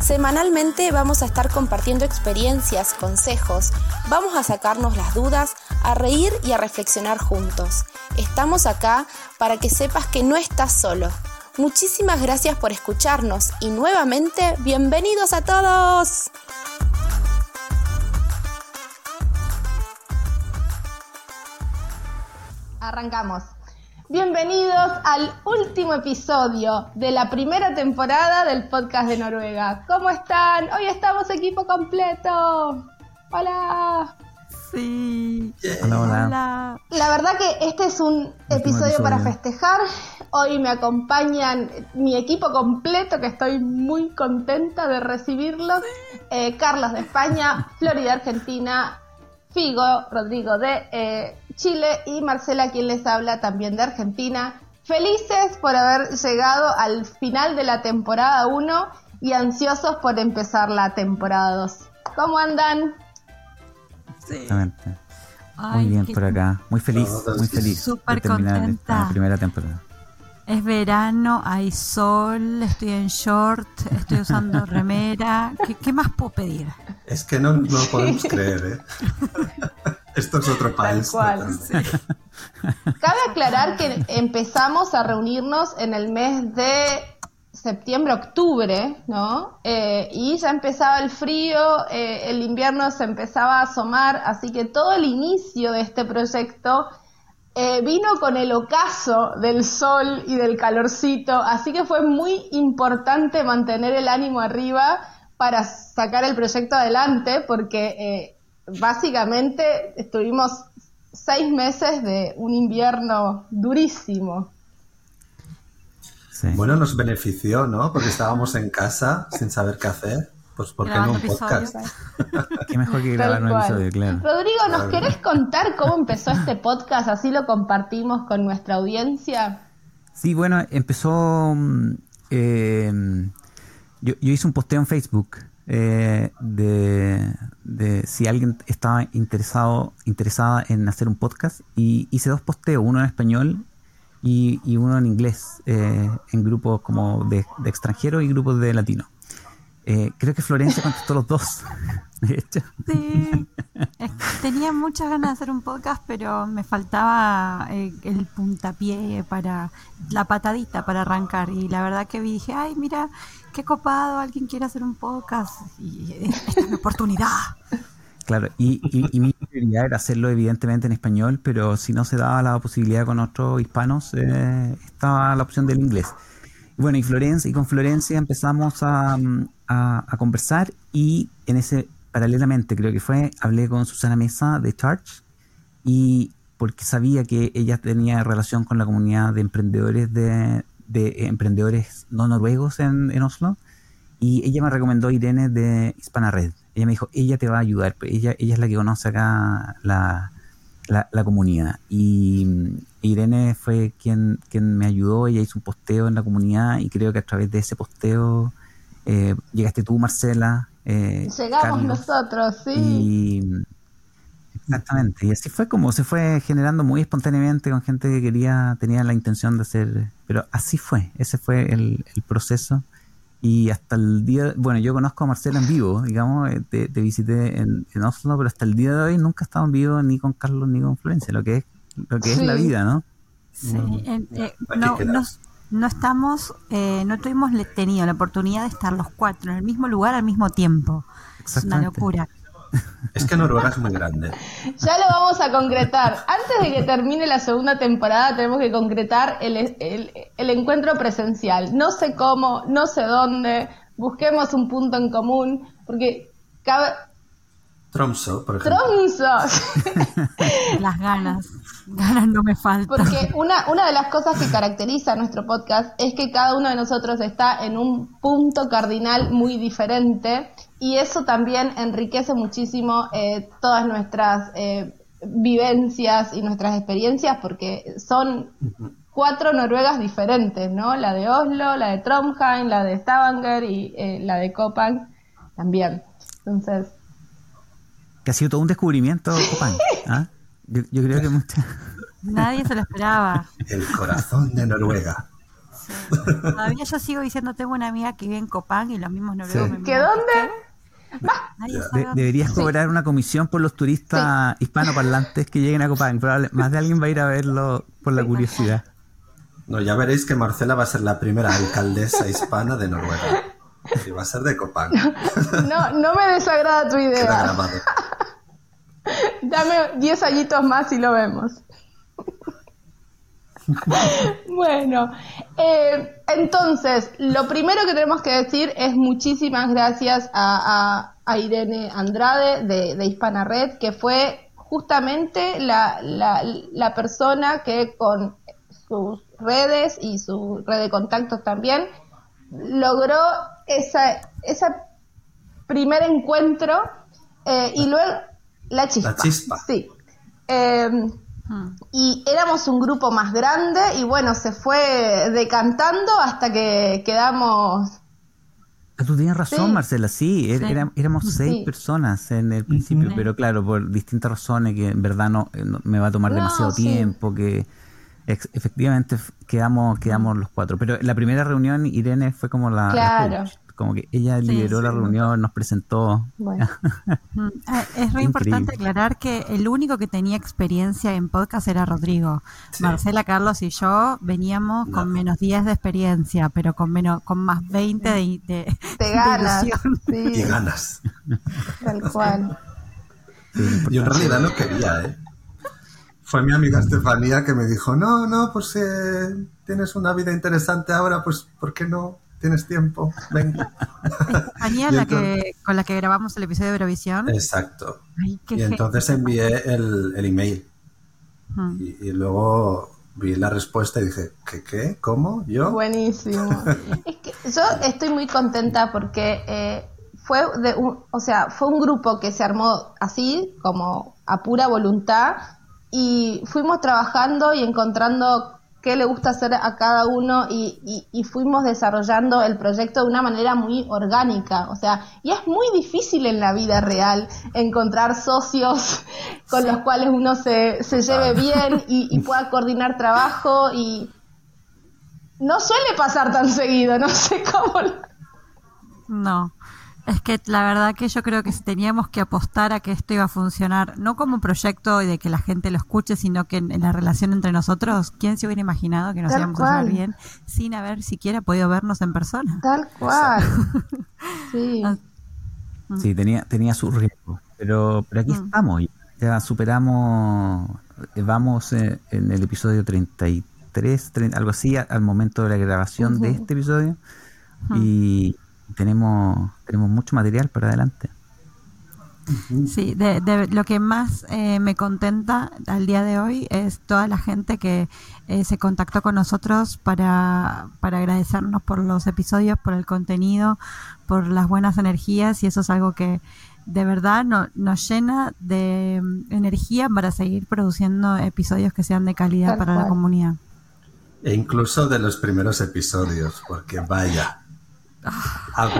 Semanalmente vamos a estar compartiendo experiencias, consejos, vamos a sacarnos las dudas, a reír y a reflexionar juntos. Estamos acá para que sepas que no estás solo. Muchísimas gracias por escucharnos y nuevamente bienvenidos a todos. Arrancamos. Bienvenidos al último episodio de la primera temporada del podcast de Noruega. ¿Cómo están? Hoy estamos equipo completo. Hola. Sí. Hola, hola. Hola. La verdad que este es un episodio, episodio. para festejar. Hoy me acompañan mi equipo completo, que estoy muy contenta de recibirlos. Eh, Carlos de España, Flori de Argentina, Figo, Rodrigo de eh, Chile y Marcela, quien les habla también de Argentina. Felices por haber llegado al final de la temporada 1 y ansiosos por empezar la temporada 2. ¿Cómo andan? Sí. Exactamente. Ay, Muy bien por acá. Muy feliz, muy feliz Súper contenta. esta primera temporada. Es verano, hay sol, estoy en short, estoy usando remera. ¿Qué, qué más puedo pedir? Es que no, no lo podemos creer, ¿eh? Esto es otro país. cual. Cabe aclarar que empezamos a reunirnos en el mes de septiembre-octubre, ¿no? Eh, y ya empezaba el frío, eh, el invierno se empezaba a asomar, así que todo el inicio de este proyecto eh, vino con el ocaso del sol y del calorcito, así que fue muy importante mantener el ánimo arriba para sacar el proyecto adelante, porque básicamente estuvimos seis meses de un invierno durísimo. Sí. Bueno, nos benefició, ¿no? Porque estábamos en casa sin saber qué hacer. Pues ¿por qué no un podcast? Qué mejor que grabar un episodio, claro. Rodrigo, ¿nos querés contar cómo empezó este podcast? Así lo compartimos con nuestra audiencia. Sí, bueno, empezó. mm, eh, yo, yo hice un posteo en Facebook eh, de, si alguien estaba interesado interesada en hacer un podcast y hice dos posteos, uno en español y, y uno en inglés, eh, en grupos como de, extranjeros y grupos de latinos. Eh, creo que Florencia contestó los dos, de hecho. Sí. Tenía muchas ganas de hacer un podcast, pero me faltaba eh, el puntapié para la patadita para arrancar. Y la verdad que dije, ay, mira, qué copado, alguien quiere hacer un podcast. Y esta es mi oportunidad. Claro, y, y, y mi prioridad era hacerlo evidentemente en español, pero si no se daba la posibilidad con otros hispanos, eh, estaba la opción del inglés. Bueno, y Florencia, y con Florencia empezamos a, a- a conversar y en ese, paralelamente creo que fue, hablé con Susana Mesa de Charge y porque sabía que ella tenía relación con la comunidad de emprendedores de, de emprendedores no noruegos en, en Oslo y ella me recomendó a Irene de Hispana Red. Ella me dijo, ella te va a ayudar, pues, ella, ella es la que conoce acá la, la, la comunidad. Y mm, Irene fue quien, quien me ayudó, ella hizo un posteo en la comunidad y creo que a través de ese posteo eh, llegaste tú, Marcela. eh, Llegamos Carlos, nosotros, sí. y exactamente, y así fue como se fue generando muy espontáneamente con gente que quería, tenía la intención de hacer, pero así fue, ese fue el, el proceso. Y hasta el día, bueno, yo conozco a Marcela en vivo, digamos, eh, te, te visité en, en Oslo, pero hasta el día de hoy nunca he estado en vivo ni con Carlos ni con Florencia, lo que es, lo que es la vida, ¿no? Sí, en- eh, no, queda. no, no estamos, eh, no tuvimos tenido la oportunidad de estar los cuatro en el mismo lugar al mismo tiempo. Es una locura. Es que Noruega es muy grande. Ya lo vamos a concretar. Antes de que termine la segunda temporada tenemos que concretar el, el- el encuentro presencial. No sé cómo, no sé dónde. Busquemos un punto en común. Porque cabe... Tromso, por ejemplo. ¡Tronzos! Las ganas, ganas no me faltan. Porque una, una de las cosas que caracteriza a nuestro podcast es que cada uno de nosotros está en un punto cardinal muy diferente y eso también enriquece muchísimo eh, todas nuestras eh, vivencias y nuestras experiencias porque son cuatro Noruegas diferentes, ¿no? La de Oslo, la de Trondheim, la de Stavanger y eh, la de Copan también. Entonces... Que ha sido todo un descubrimiento, Copan. ¿ah? Yo, creo que mucha... Nadie se lo esperaba. El corazón de Noruega. Todavía yo sigo diciendo, tengo una amiga que vive en Copán y los mismos noruegos ¿Que dónde? Deberías cobrar una comisión por los turistas hispanoparlantes que lleguen a Copán. más de alguien va a ir a verlo por la curiosidad. No, ya veréis que Marcela va a ser la primera alcaldesa hispana de Noruega. Y va a ser de Copán. No, no me desagrada tu idea. Dame 10 añitos más y lo vemos. Bueno, eh, entonces, lo primero que tenemos que decir es muchísimas gracias a, Irene Andrade de, Hispana Red, que fue justamente la, la, persona que con sus redes y su red de contactos también logró esa, esa primer encuentro eh, y luego la chispa. La chispa. Sí. Eh, y éramos un grupo más grande y bueno, se fue decantando hasta que quedamos... Ah, tú tienes razón, Marcela, sí, er, éramos seis personas en el principio, pero claro, por distintas razones que en verdad no, eh, me va a tomar demasiado tiempo, que efectivamente quedamos, quedamos los cuatro. Pero la primera reunión Irene fue como la, claro como que ella lideró la reunión, nos presentó. Mm, ah, es muy importante aclarar que el único que tenía experiencia en podcast era Rodrigo. Marcela, Carlos y yo veníamos con menos 10 de experiencia, pero con menos con más 20 de, de, ganas. Y ganas. Tal cual. yo en realidad no quería, ¿eh? Fue mi amiga Estefanía que me dijo, no, no, pues eh, tienes una vida interesante ahora, pues ¿por qué no tienes tiempo, venga. Estefanía, la que, con la que grabamos el episodio de Eurovisión. Exacto. y entonces envié el, email. Y, luego vi la respuesta y dije, ¿qué? qué? ¿Cómo? ¿Yo? Buenísimo. es que yo estoy muy contenta porque eh, fue de un, o sea, fue un grupo que se armó así, como a pura voluntad, y fuimos trabajando y encontrando qué le gusta hacer a cada uno y, fuimos desarrollando el proyecto de una manera muy orgánica. O sea, y es muy difícil en la vida real encontrar socios con los cuales uno se, se lleve bien y, pueda coordinar trabajo y no suele pasar tan seguido, no sé cómo. No. Es que la verdad que yo creo que si teníamos que apostar a que esto iba a funcionar, no como un proyecto y de que la gente lo escuche, sino que en, la relación entre nosotros, ¿quién se hubiera imaginado que nos íbamos a ver bien sin haber siquiera podido vernos en persona? Tal cual. sí. Ah, sí, tenía, tenía su riesgo, pero, pero aquí mm. estamos, ya superamos, eh, vamos eh, en el episodio 33, algo así, al momento de la grabación de este episodio. Y tenemos, tenemos mucho material para adelante. Sí, de, lo que más eh, me contenta al día de hoy es toda la gente que eh, se contactó con nosotros para, para agradecernos por los episodios, por el contenido, por las buenas energías y eso es algo que de verdad no, nos llena de mm, energía para seguir produciendo episodios que sean de calidad para la comunidad. E incluso de los primeros episodios, porque vaya,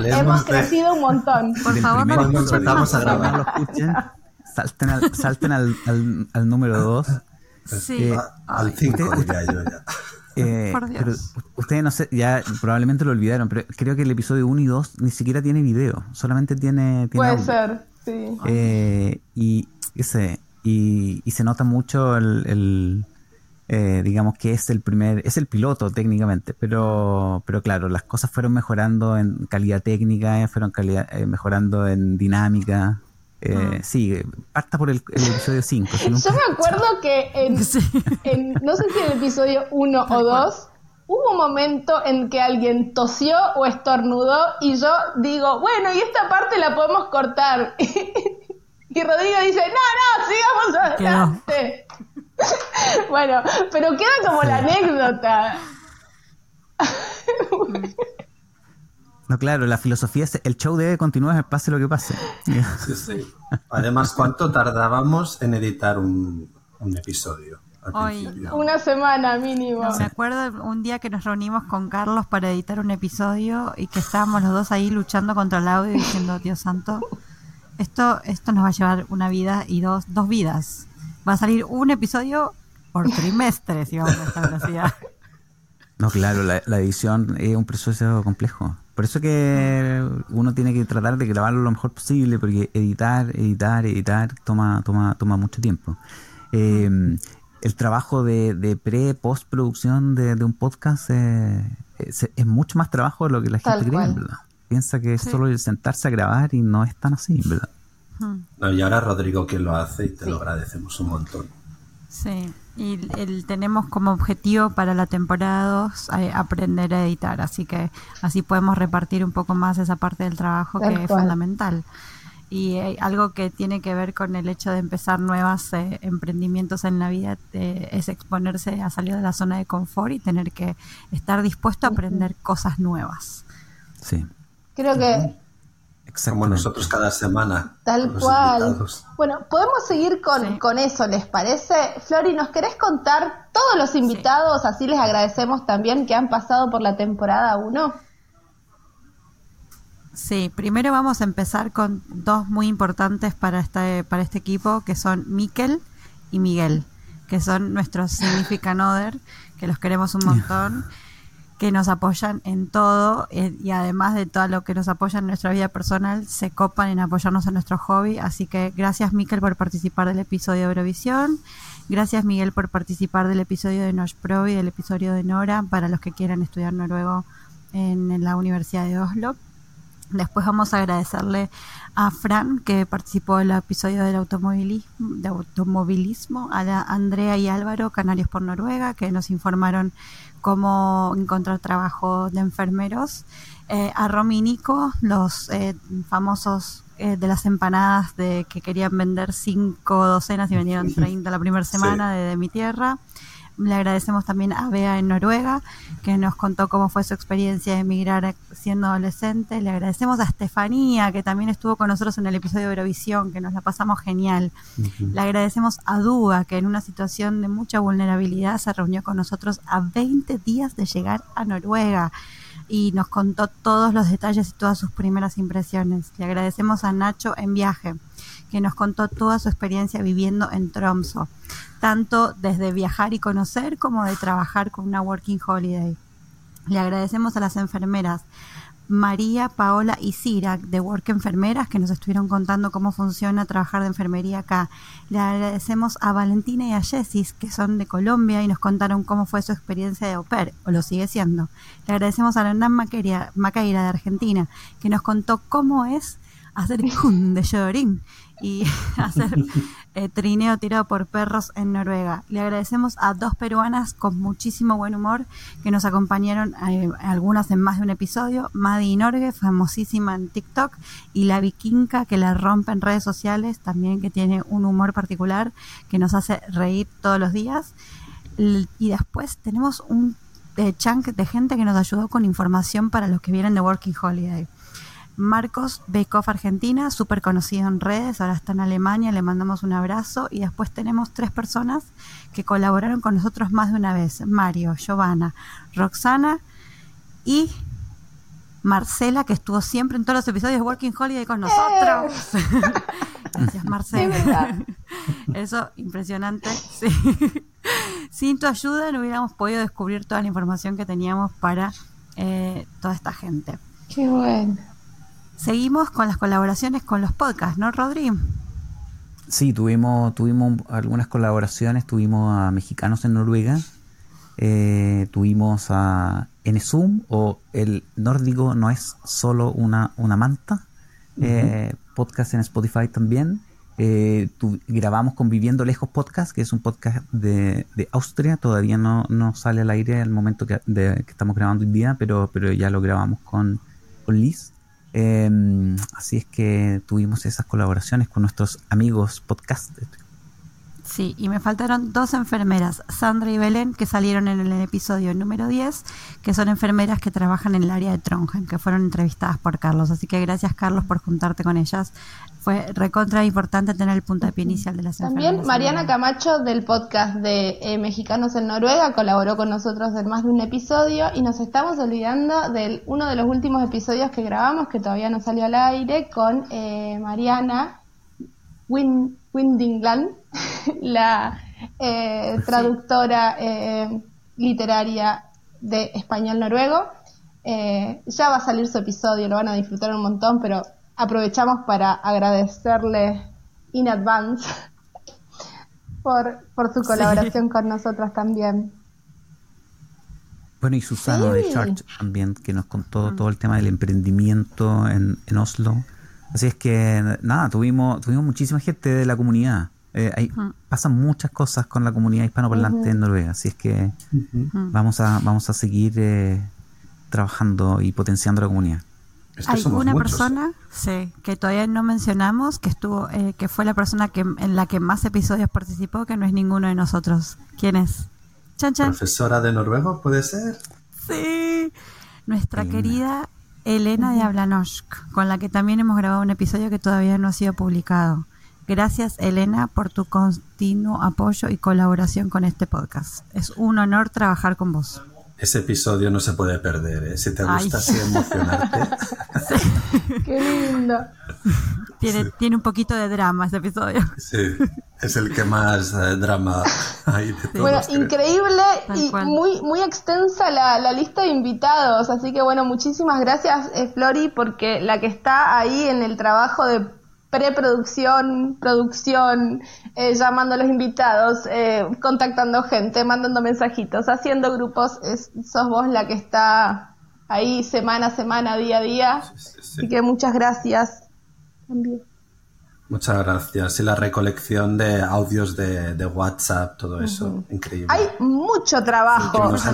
Hemos crecido un montón. Por favor, no cuando empezamos a grabar. salten al, salten al, al, número 2. Sí. Eh, al 5 diría yo ya. Eh, pero ustedes no sé, ya probablemente lo olvidaron, pero creo que el episodio 1 y 2 ni siquiera tiene video, solamente tiene. Puede ser, sí. Eh, y, ese, y, y, se nota mucho el, eh, digamos que es el primer, es el piloto técnicamente, pero, pero claro, las cosas fueron mejorando en calidad técnica, eh, fueron calidad, eh, mejorando en dinámica. Ah. Sí, parta por el, episodio 5. Yo me acuerdo que en, no sé si en el episodio 1 o 2, hubo un momento en que alguien tosió o estornudó y yo digo, bueno, y esta parte la podemos cortar. y Rodrigo dice, no, no, sigamos adelante. bueno, pero queda como la anécdota. No, claro, la filosofía es el show debe continuar pase lo que pase. Además, ¿cuánto tardábamos en editar un, episodio? Hoy, una semana mínimo. me acuerdo un día que nos reunimos con Carlos para editar un episodio y que estábamos los dos ahí luchando contra el audio diciendo, Dios santo, esto, esto nos va a llevar una vida y dos, dos vidas. Va a salir un episodio por trimestre si vamos a esta velocidad. No, claro, la, la edición es un proceso complejo. Por eso que uno tiene que tratar de grabarlo lo mejor posible, porque editar, editar, editar toma, toma, toma mucho tiempo. Eh, el trabajo de, de pre, postproducción de, de un podcast eh, es, es mucho más trabajo de lo que la Tal gente cree. ¿verdad? Piensa que es Sí. solo el sentarse a grabar y no es tan así, ¿verdad? No, y ahora Rodrigo quien lo hace y te lo agradecemos un montón. Sí, y el, tenemos como objetivo para la temporada 2 eh, aprender a editar, así que así podemos repartir un poco más esa parte del trabajo Tal que es fundamental. Y eh, algo que tiene que ver con el hecho de empezar nuevos emprendimientos en la vida eh, es exponerse a salir de la zona de confort y tener que estar dispuesto a aprender cosas nuevas. Sí, Creo que Como nosotros cada semana. Tal cual. invitados. Bueno, podemos seguir con, Sí. con eso, ¿les parece? Flori, ¿nos querés contar todos los invitados? Así les agradecemos también que han pasado por la temporada 1. Sí, primero vamos a empezar con dos muy importantes para este, para este equipo, que son Miquel y Miguel, que son nuestros significant other, que los queremos un montón, que nos apoyan en todo eh, y además de todo lo que nos apoyan en nuestra vida personal, se copan en apoyarnos en nuestro hobby. Así que gracias Miquel por participar del episodio de Eurovisión. Gracias Miguel por participar del episodio de Nosh Pro y del episodio de Nora para los que quieran estudiar noruego en, en la Universidad de Oslo. Después vamos a agradecerle a Fran que participó del episodio del automovilismo, de automovilismo, a la Andrea y Álvaro, Canarios por Noruega, que nos informaron cómo encontrar trabajo de enfermeros, eh, a Romy y Nico, los eh, famosos eh, de las empanadas de que querían vender cinco docenas y vendieron 30 la primera semana de, de mi tierra. Le agradecemos también a Bea en Noruega, que nos contó cómo fue su experiencia de emigrar siendo adolescente. Le agradecemos a Estefanía, que también estuvo con nosotros en el episodio de Eurovisión, que nos la pasamos genial. Le agradecemos a Duga, que en una situación de mucha vulnerabilidad se reunió con nosotros a 20 días de llegar a Noruega y nos contó todos los detalles y todas sus primeras impresiones. Le agradecemos a Nacho en viaje, que nos contó toda su experiencia viviendo en Tromso, tanto desde viajar y conocer como de trabajar con una Working Holiday. Le agradecemos a las enfermeras María, Paola y Cira de Work Enfermeras que nos estuvieron contando cómo funciona trabajar de enfermería acá. Le agradecemos a Valentina y a Jessis que son de Colombia y nos contaron cómo fue su experiencia de au pair, o lo sigue siendo. Le agradecemos a Hernán Maqueira, Macaira de Argentina que nos contó cómo es hacer jun de llorín y hacer trineo tirado por perros en Noruega. Le agradecemos a dos peruanas con muchísimo buen humor que nos acompañaron, eh, algunas en más de un episodio, Madi Norge, famosísima en TikTok, y la vikinga que la rompe en redes sociales, también que tiene un humor particular que nos hace reír todos los días. Y después tenemos un eh, chunk de gente que nos ayudó con información para los que vienen de Working Holiday. Marcos Bekoff Argentina, súper conocido en redes, ahora está en Alemania, le mandamos un abrazo. Y después tenemos tres personas que colaboraron con nosotros más de una vez: Mario, Giovanna, Roxana y Marcela, que estuvo siempre en todos los episodios de Working Holiday con nosotros. Gracias, Marcela. Eso, impresionante. Sí. Sin tu ayuda no hubiéramos podido descubrir toda la información que teníamos para eh, toda esta gente. Qué bueno. Seguimos con las colaboraciones con los podcasts, ¿no, Rodri? Sí, tuvimos, tuvimos algunas colaboraciones, tuvimos a mexicanos en Noruega, eh, tuvimos a Enesum o el nórdico no es solo una, una manta, eh, podcast en Spotify también. Eh, tu- grabamos con Viviendo Lejos Podcast, que es un podcast de, de Austria, todavía no, no sale al aire al momento que, de- que estamos grabando hoy día, pero, pero ya lo grabamos con, con Liz. Eh, así es que tuvimos esas colaboraciones con nuestros amigos podcasters. Sí, y me faltaron dos enfermeras, Sandra y Belén, que salieron en el episodio número 10, que son enfermeras que trabajan en el área de Trongen, que fueron entrevistadas por Carlos. Así que gracias, Carlos, por juntarte con ellas. Fue recontra importante tener el puntapié inicial de las También Mariana Camacho del podcast de eh, Mexicanos en Noruega colaboró con nosotros en más de un episodio y nos estamos olvidando de uno de los últimos episodios que grabamos que todavía no salió al aire con eh, Mariana Win Windingland, la eh, traductora eh, literaria de español noruego. Eh, ya va a salir su episodio, lo van a disfrutar un montón, pero aprovechamos para agradecerle in advance por, por su colaboración con nosotros también. Bueno, y Susana de Church también, que nos contó mm. todo el tema del emprendimiento en, en Oslo. Así es que, nada, tuvimos, tuvimos muchísima gente de la comunidad. Eh, pasan muchas cosas con la comunidad hispanoparlante en Noruega, así es que vamos a vamos a seguir eh, trabajando y potenciando la comunidad. Hay una persona, sí, que todavía no mencionamos, que estuvo, eh, que fue la persona que en la que más episodios participó, que no es ninguno de nosotros. ¿Quién es? Chan, ¿Profesora de noruego puede ser? Sí, nuestra querida Elena de Ablanosk, con la que también hemos grabado un episodio que todavía no ha sido publicado. Gracias, Elena, por tu continuo apoyo y colaboración con este podcast. Es un honor trabajar con vos. Ese episodio no se puede perder, ¿eh? Si te gusta así emocionarte. Qué lindo. Tiene, tiene un poquito de drama ese episodio. Sí, es el que más eh, drama hay de todos. Bueno, increíble y muy, muy extensa la, la, lista de invitados. Así que bueno, muchísimas gracias, eh, Flori, porque la que está ahí en el trabajo de preproducción, producción, eh, llamando a los invitados, eh, contactando gente, mandando mensajitos, haciendo grupos, es, sos vos la que está ahí semana a semana, día a día. Así que muchas gracias también. Muchas gracias. Y la recolección de audios de, WhatsApp, todo eso, increíble. Hay mucho trabajo detrás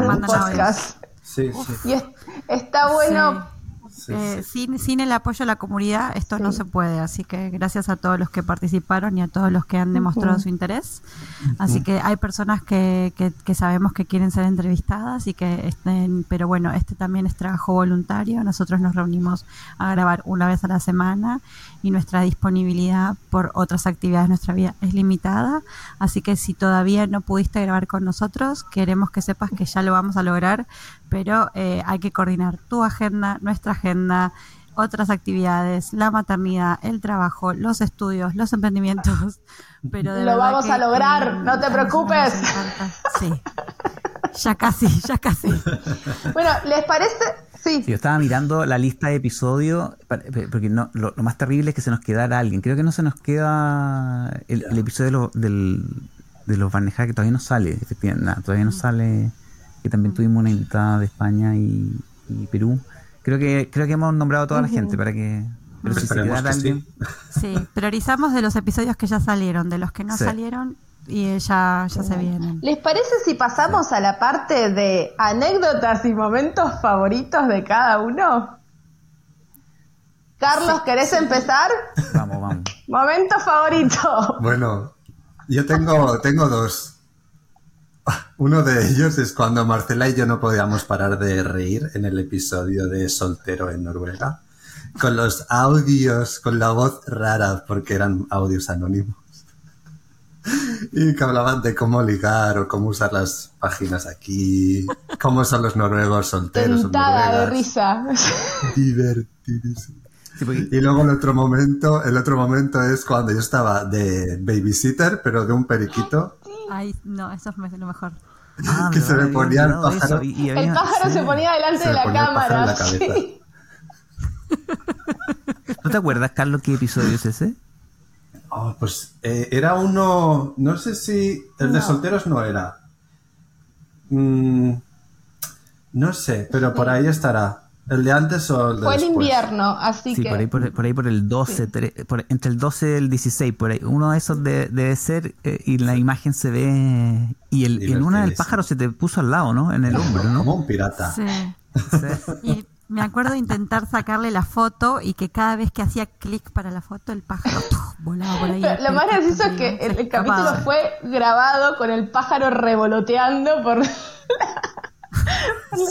de un podcast. Sí, sí. Y está bueno eh, sin, sin el apoyo de la comunidad esto no se puede, así que gracias a todos los que participaron y a todos los que han demostrado su interés. Así que hay personas que, que, sabemos que quieren ser entrevistadas y que estén, pero bueno, este también es trabajo voluntario. Nosotros nos reunimos a grabar una vez a la semana y nuestra disponibilidad por otras actividades de nuestra vida es limitada. Así que si todavía no pudiste grabar con nosotros, queremos que sepas que ya lo vamos a lograr, pero eh, hay que coordinar tu agenda, nuestra agenda, otras actividades, la maternidad, el trabajo, los estudios, los emprendimientos. Pero lo vamos a lograr, no te preocupes. Sí. Ya casi, ya casi. Bueno, ¿les parece? Sí. yo estaba mirando la lista de episodios, porque no, lo, más terrible es que se nos quedara alguien. Creo que no se nos queda el, episodio de, del, de los Barneja, que todavía no sale, efectivamente, todavía no sale, que también tuvimos una invitada de España y, Perú. Creo que creo que hemos nombrado a toda la gente para que... Pero si se quedara alguien... Sí. priorizamos de los episodios que ya salieron, de los que no salieron, y ya, ya se vienen. ¿Les parece si pasamos a la parte de anécdotas y momentos favoritos de cada uno? Carlos, ¿querés empezar? Vamos, vamos. Momento favorito. Bueno, yo tengo, tengo dos. Uno de ellos es cuando Marcela y yo no podíamos parar de reír en el episodio de Soltero en Noruega, con los audios, con la voz rara, porque eran audios anónimos y que hablaban de cómo ligar o cómo usar las páginas aquí, cómo son los noruegos solteros. Tentada de risa. Divertidísimo. y luego el otro momento, el otro momento es cuando yo estaba de babysitter, pero de un periquito. Ay, no, eso es lo mejor. Ah, que se me ponía el pájaro. el pájaro se ponía delante de la cámara. ¿No te acuerdas, Carlos, qué episodio es ese? Oh, pues eh, era uno, no sé si el de solteros no era. Mm, no sé, pero por ahí estará. ¿El de antes o el de Fue el invierno, así sí, que... por ahí por, ahí por el 12, entre el 12 y el 16, por ahí. Uno de esos debe ser eh, y la imagen se ve... Y el, en una del pájaro se te puso al lado, ¿no? En el hombro, ¿no? Como un pirata. Sí. Me acuerdo de intentar sacarle la foto y que cada vez que hacía clic para la foto el pájaro volaba por ahí. Lo más gracioso es que el, capítulo fue grabado con el pájaro revoloteando por...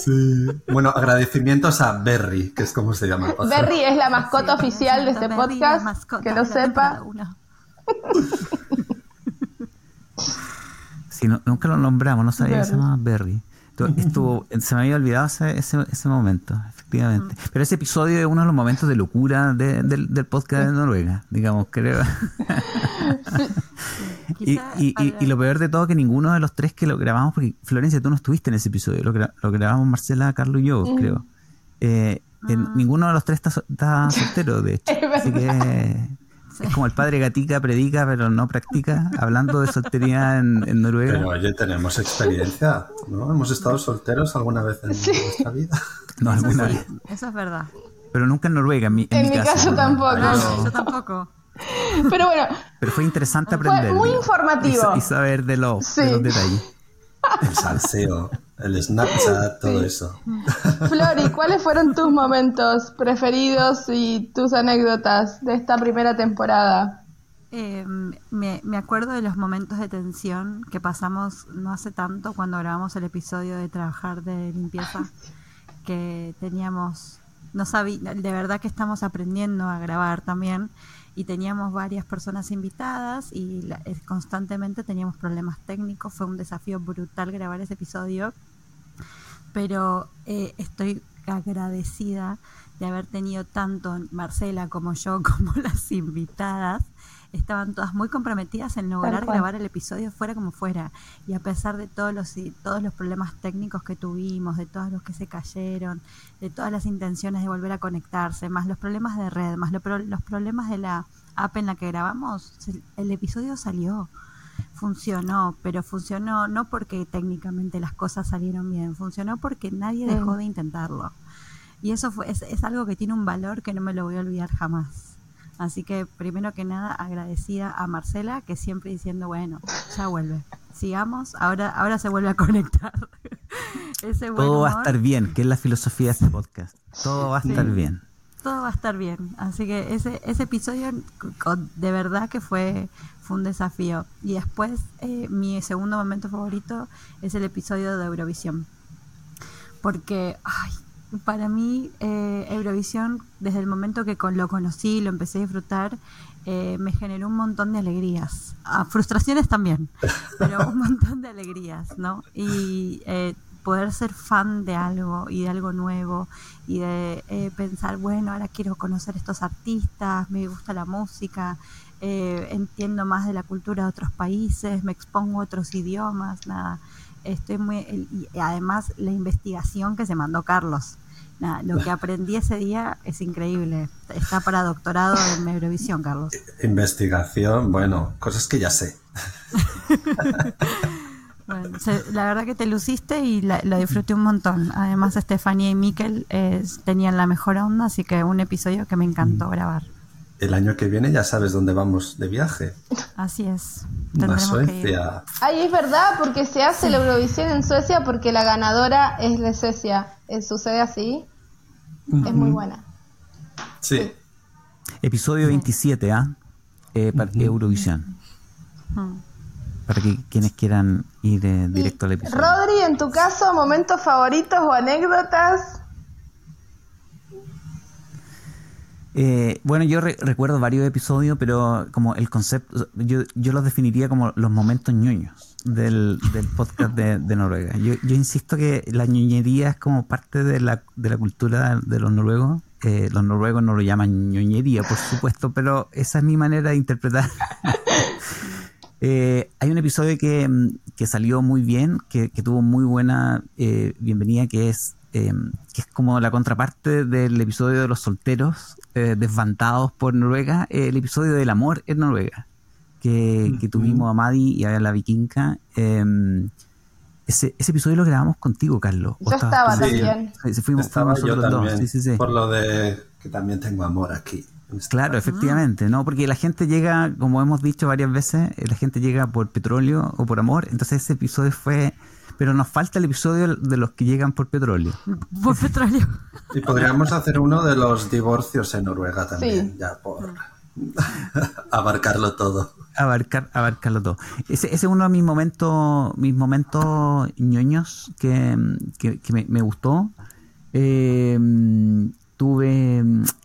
Sí. Bueno, agradecimientos a Berry, que es como se llama. Berry es la mascota oficial de este podcast, que lo sepa. Sí, nunca lo nombramos, no sabía que se llamaba Berry. Estuvo, se me había olvidado ese, ese, momento, efectivamente. Mm. Pero ese episodio es uno de los momentos de locura del, del podcast de Noruega, digamos, creo. y, y, y, lo peor de todo que ninguno de los tres que lo grabamos, porque Florencia, tú no estuviste en ese episodio, lo, lo grabamos Marcela, Carlos y yo, mm. creo. Eh, ah. Ninguno de los tres está, está soltero, de hecho. Así que es como el padre Gatica predica, pero no practica, hablando de soltería en, Noruega. Pero oye, tenemos experiencia, ¿no? Hemos estado solteros alguna vez en nuestra vida. No, alguna vez. Eso es verdad. Pero nunca en Noruega, en mi, en mi caso, tampoco. yo tampoco. Pero bueno. Pero fue interesante aprender. Fue muy informativo. Y, saber de, lo, de los detalles. El salseo el Snapchat, todo eso. Flori, ¿cuáles fueron tus momentos preferidos y tus anécdotas de esta primera temporada? Em, me, me, acuerdo de los momentos de tensión que pasamos no hace tanto cuando grabamos el episodio de trabajar de limpieza, que teníamos, no sabía, de verdad que estamos aprendiendo a grabar también y teníamos varias personas invitadas y eh, constantemente teníamos problemas técnicos. Fue un desafío brutal grabar ese episodio, pero eh, estoy agradecida de haber tenido tanto Marcela como yo como las invitadas estaban todas muy comprometidas en lograr grabar el episodio fuera como fuera. Y a pesar de todos los todos los problemas técnicos que tuvimos de todos los que se cayeron de todas las intenciones de volver a conectarse más los problemas de red más los problemas de la app en la que grabamos el episodio salió funcionó pero funcionó no porque técnicamente las cosas salieron bien funcionó porque nadie dejó de intentarlo. Y eso fue, es, es algo que tiene un valor que no me lo voy a olvidar jamás Así que primero que nada agradecida a Marcela que siempre diciendo, bueno, ya vuelve, sigamos, ahora, ahora se vuelve a conectar. Todo va a estar bien, que es la filosofía de este podcast. Todo va a estar bien. Todo va a estar bien. Así que ese, ese episodio de verdad que fue, fue un desafío. Y después eh, mi segundo momento favorito es el episodio de Eurovisión. Porque, ay, para mí eh, Eurovisión, desde el momento que lo conocí, lo empecé a disfrutar, eh, me generó un montón de alegrías. Ah, frustraciones también, pero un montón de alegrías, ¿no? Y eh, poder ser fan de algo y de algo nuevo y de pensar, bueno, ahora quiero conocer estos artistas, me gusta la música, entiendo más de la cultura de otros países, me expongo a otros idiomas, nada estoy muy y además la investigación que se mandó Carlos. lo que aprendí ese día es increíble. Está para doctorado en Eurovisión, Carlos. Investigación, bueno, cosas que ya sé. la verdad que te luciste y la, lo disfruté un montón. Además, Estefanía y Miquel eh, tenían la mejor onda, así que un episodio que me encantó mm. grabar el año que viene ya sabes dónde vamos de viaje. Así es. A Suecia. Ay, es verdad, porque se hace la Eurovisión en Suecia porque la ganadora es de Suecia. Eh, ¿Sucede así? Es muy buena. Sí. Episodio 27, ¿ah? Eh, para Eurovisión. Para que quienes quieran ir eh, directo al episodio. Rodri, en tu caso, momentos favoritos o anécdotas Eh, bueno, yo recuerdo varios episodios, pero como el concepto, yo, yo los definiría como los momentos ñoños del, podcast de, Noruega. Yo, insisto que la ñoñería es como parte de la, de la cultura de los noruegos. Eh, los noruegos no lo llaman ñoñería, por supuesto, pero esa es mi manera de interpretar. Eh, hay un episodio que, salió muy bien, que, que tuvo muy buena bienvenida, que es que es como la contraparte del episodio de los solteros, eh, desvantados por Noruega, el episodio del amor en Noruega, que, tuvimos a Madi y a la vikinga. Em, ese, ese episodio lo grabamos contigo, Carlos. Yo estaba también. fuimos, estaba yo también, por lo de que también tengo amor aquí. Claro, efectivamente, ¿no? Porque la gente llega, como hemos dicho varias veces, la gente llega por petróleo o por amor. Entonces ese episodio fue pero nos falta el episodio de los que llegan por petróleo. Por petróleo. Y podríamos hacer uno de los divorcios en Noruega también, ya por abarcarlo todo. Abarcar, abarcarlo todo. Ese, ese es uno de mis momentos, mis momentos ñoños que, que, que me, me, gustó. Eh, tuve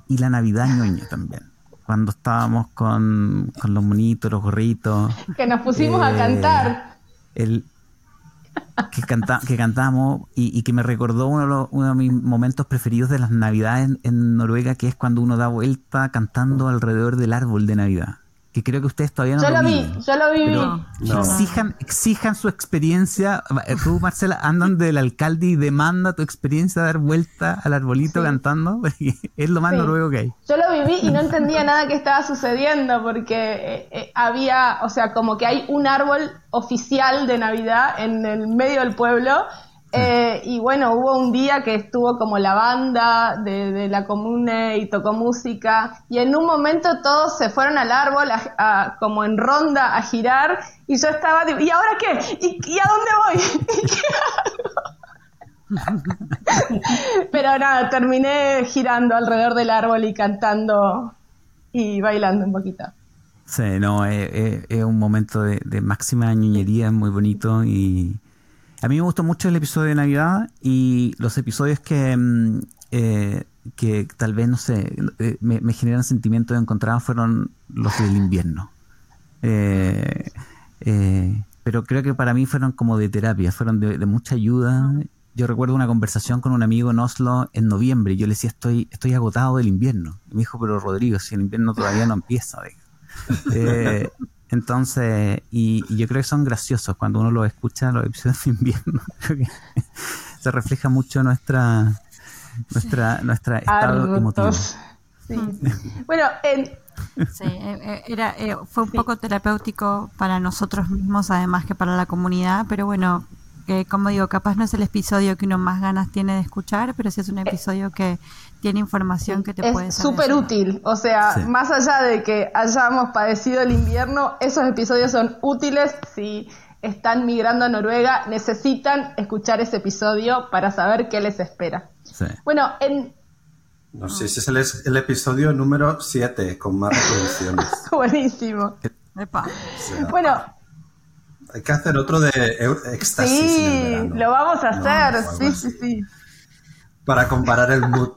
y la Navidad ñoña también. Cuando estábamos con, con los monitos, los gorritos. Que nos pusimos eh, a cantar. El, que, canta, que cantamos y, y, que me recordó uno de, los, uno de, mis momentos preferidos de las Navidades en, en, Noruega, que es cuando uno da vuelta cantando alrededor del árbol de Navidad. Que creo que ustedes todavía no yo lo, vi, yo lo viví. No. Exijan, exijan su experiencia. Tú, Marcela, andan del alcalde y demanda tu experiencia de dar vuelta al arbolito sí. cantando. Porque es lo más sí. noruego que hay. Yo lo viví y no entendía nada que estaba sucediendo porque eh, eh, había, o sea, como que hay un árbol oficial de Navidad en el medio del pueblo. Eh, y bueno, hubo un día que estuvo como la banda de, la comune y tocó música y en un momento todos se fueron al árbol como en ronda a girar y yo estaba, ¿y ahora qué? ¿Y, a dónde voy? Pero nada, terminé girando alrededor del árbol y cantando y bailando un poquito. Sí, no, es, es, es un momento de, de máxima ñoñería muy bonito y a mí me gustó mucho el episodio de Navidad y los episodios que, eh, que tal vez, no sé, eh, me, generan sentimientos encontrados fueron los del invierno. Eh, pero creo que para mí fueron como de terapia, fueron de, de, mucha ayuda. Yo recuerdo una conversación con un amigo en Oslo en noviembre yo le decía, estoy, estoy agotado del invierno. Y me dijo, pero Rodrigo, si el invierno todavía no empieza. Entonces, y, y, yo creo que son graciosos cuando uno los escucha, los episodios de invierno. Creo que se refleja mucho nuestra nuestra nuestra estado emotivo. Sí. bueno, en... sí, era, eh, fue un sí. poco terapéutico para nosotros mismos, además que para la comunidad, pero bueno, que como digo, capaz no es el episodio que uno más ganas tiene de escuchar, pero sí es un episodio que tiene información que te es puede Es súper útil, o sea, sí. más allá de que hayamos padecido el invierno, esos episodios son útiles si están migrando a Noruega, necesitan escuchar ese episodio para saber qué les espera. Sí. Bueno, en... No sé si es el, el episodio número 7 con más reproducciones. Buenísimo. Epa. O sea, bueno, hay que hacer otro de éxtasis. Sí, en el verano. lo vamos a hacer, no, sí, sí, sí. Para comparar el mood.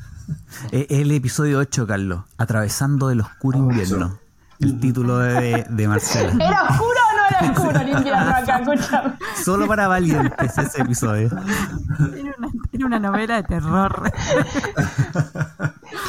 el episodio 8, Carlos, Atravesando el oscuro invierno. El título de, de Marcela. ¿Era oscuro o no era oscuro el invierno acá? Escúchame. Solo para valientes ese episodio. Era una, novela de terror.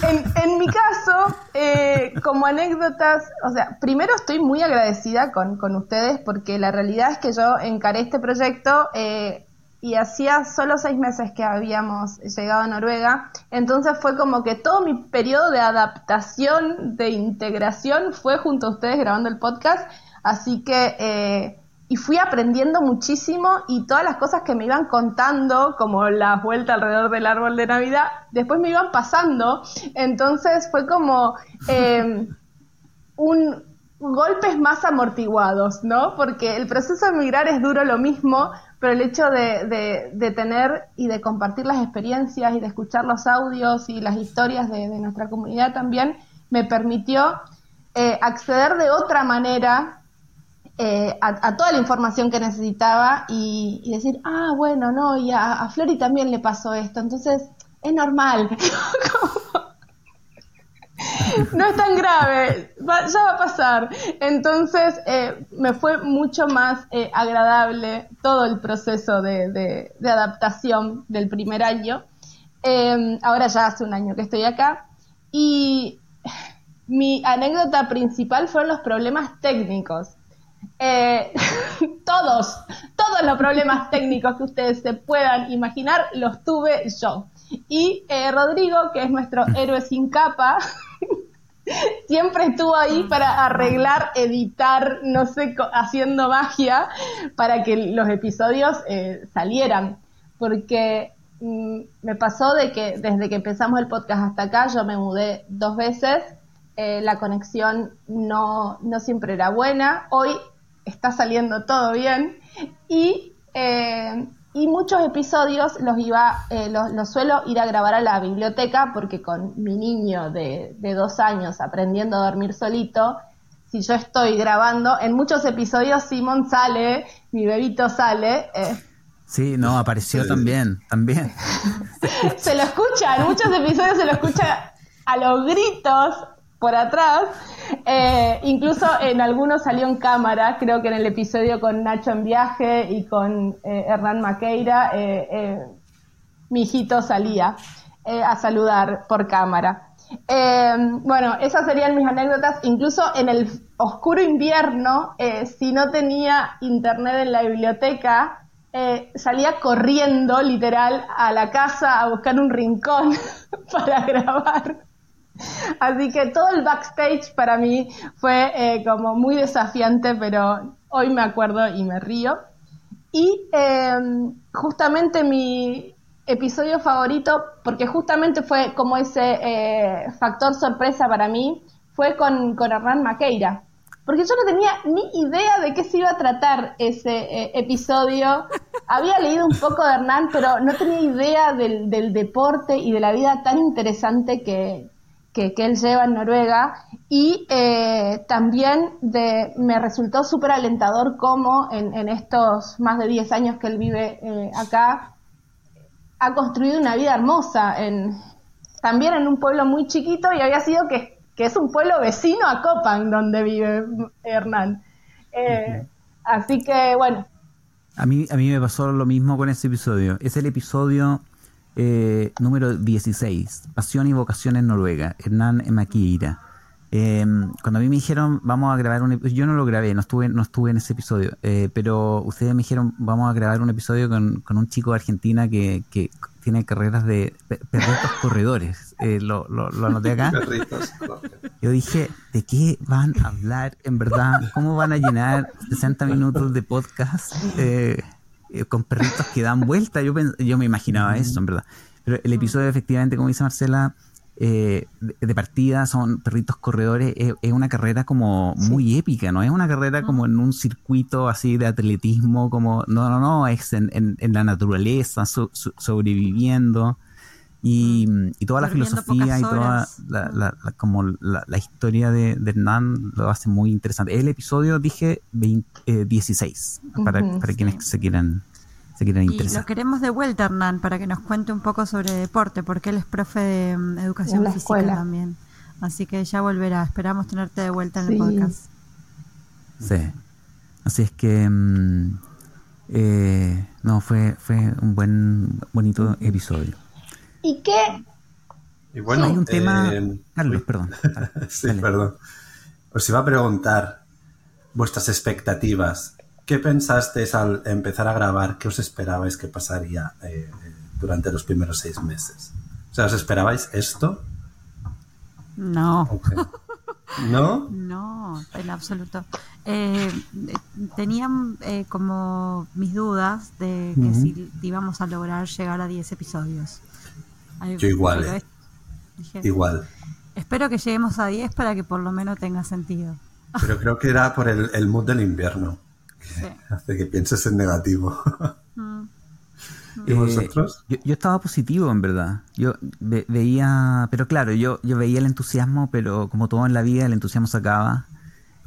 En, en, mi caso, eh, como anécdotas, o sea, primero estoy muy agradecida con, con, ustedes porque la realidad es que yo encaré este proyecto eh, y hacía solo seis meses que habíamos llegado a Noruega, entonces fue como que todo mi periodo de adaptación, de integración, fue junto a ustedes grabando el podcast, así que... Eh, y fui aprendiendo muchísimo y todas las cosas que me iban contando, como la vuelta alrededor del árbol de Navidad, después me iban pasando. Entonces fue como eh, un golpes más amortiguados, ¿no? Porque el proceso de migrar es duro lo mismo, pero el hecho de, de, tener y de compartir las experiencias y de escuchar los audios y las historias de, de nuestra comunidad también me permitió eh, acceder de otra manera eh, a, toda la información que necesitaba y, decir, ah, bueno, no, y a, a, Flori también le pasó esto, entonces es normal. no es tan grave, va, ya va a pasar. Entonces eh, me fue mucho más eh, agradable todo el proceso de, adaptación del primer año. Eh, ahora ya hace un año que estoy acá y mi anécdota principal fueron los problemas técnicos eh, todos, todos los problemas técnicos que ustedes se puedan imaginar los tuve yo. Y Rodrigo, que es nuestro héroe sin capa, siempre estuvo ahí para arreglar, editar, no sé, haciendo magia para que los episodios eh, salieran. Porque mm, me pasó de que desde que empezamos el podcast hasta acá, yo me mudé dos veces. Eh, la conexión no, no siempre era buena. Hoy está saliendo todo bien y Eh, y muchos episodios los iba, eh, los, suelo ir a grabar a la biblioteca porque con mi niño de, de, dos años aprendiendo a dormir solito, si yo estoy grabando, en muchos episodios Simon sale, mi bebito sale. Eh, sí, no, apareció también, también. se lo escucha, en muchos episodios se lo escucha a los gritos por atrás. Eh, incluso en algunos salió en cámara, creo que en el episodio con Nacho en viaje y con eh, Hernán Maqueira, eh, mi hijito salía a saludar por cámara. bueno, esas serían mis anécdotas. Incluso en el oscuro invierno, si no tenía internet en la biblioteca, salía corriendo literal a la casa a buscar un rincón para grabar. Así que todo el backstage para mí fue eh, como muy desafiante, pero hoy me acuerdo y me río. Y em, justamente mi episodio favorito, porque justamente fue como ese eh, factor sorpresa para mí, fue con, con Hernán Maqueira. Porque yo no tenía ni idea de qué se iba a tratar ese eh, episodio. Había leído un poco de Hernán, pero no tenía idea del, del deporte y de la vida tan interesante que, que, él lleva en Noruega y eh, también de, me resultó súper alentador cómo en, estos más de 10 años que él vive eh, acá ha construido una vida hermosa en, también en un pueblo muy chiquito y había sido que, que es un pueblo vecino a Copán donde vive Hernán. Eh, así que bueno. A mí, a mí me pasó lo mismo con ese episodio. Es el episodio eh, número 16, Pasión y Vocación en Noruega, Hernán Maquira. Eh, cuando a mí me dijeron, vamos a grabar un episodio, yo no lo grabé, no estuve, no estuve en ese episodio, eh, pero ustedes me dijeron, vamos a grabar un episodio con, un chico de Argentina que, tiene carreras de perritos corredores. Eh, lo, lo, lo, anoté acá. Yo dije, ¿de qué van a hablar en verdad? ¿Cómo van a llenar 60 minutos de podcast? Eh, eh, con perritos que dan vuelta. Yo, yo me imaginaba eso, en verdad. Pero el episodio, efectivamente, como dice Marcela, eh, de, partida son perritos corredores, es, una carrera como muy épica, ¿no? Es una carrera como en un circuito así de atletismo, como, no, no, no, es en, en, la naturaleza, sobreviviendo. Y, y, toda la filosofía y toda la, como la, historia de, de, Hernán lo hace muy interesante. El episodio, dije, 16, eh, para, para quienes se quieran, se quieran interesar. Y lo queremos de vuelta, Hernán, para que nos cuente un poco sobre deporte, porque él es profe de mm, educación física también. Así que ya volverá. Esperamos tenerte de vuelta en el podcast. Sí. Así es que... Mm, eh, no, fue, fue un buen, bonito episodio. ¿Y qué? Y bueno, hay un tema. Eh, Carlos, perdón. sí, perdón. Os iba a preguntar vuestras expectativas. ¿Qué pensasteis al empezar a grabar? ¿Qué os esperabais que pasaría eh, durante los primeros seis meses? O sea, ¿os esperabais esto? No. ¿No? No, en absoluto. Eh, tenía como mis dudas de que si íbamos a lograr llegar a 10 episodios. Yo igual. Eh. igual. Espero que lleguemos a 10 para que por lo menos tenga sentido. Pero creo que era por el, mood del invierno. hace que pienses en negativo. Mm. ¿Y eh, vosotros? yo, estaba positivo, en verdad. Yo veía, pero claro, yo, yo veía el entusiasmo, pero como todo en la vida, el entusiasmo se acaba.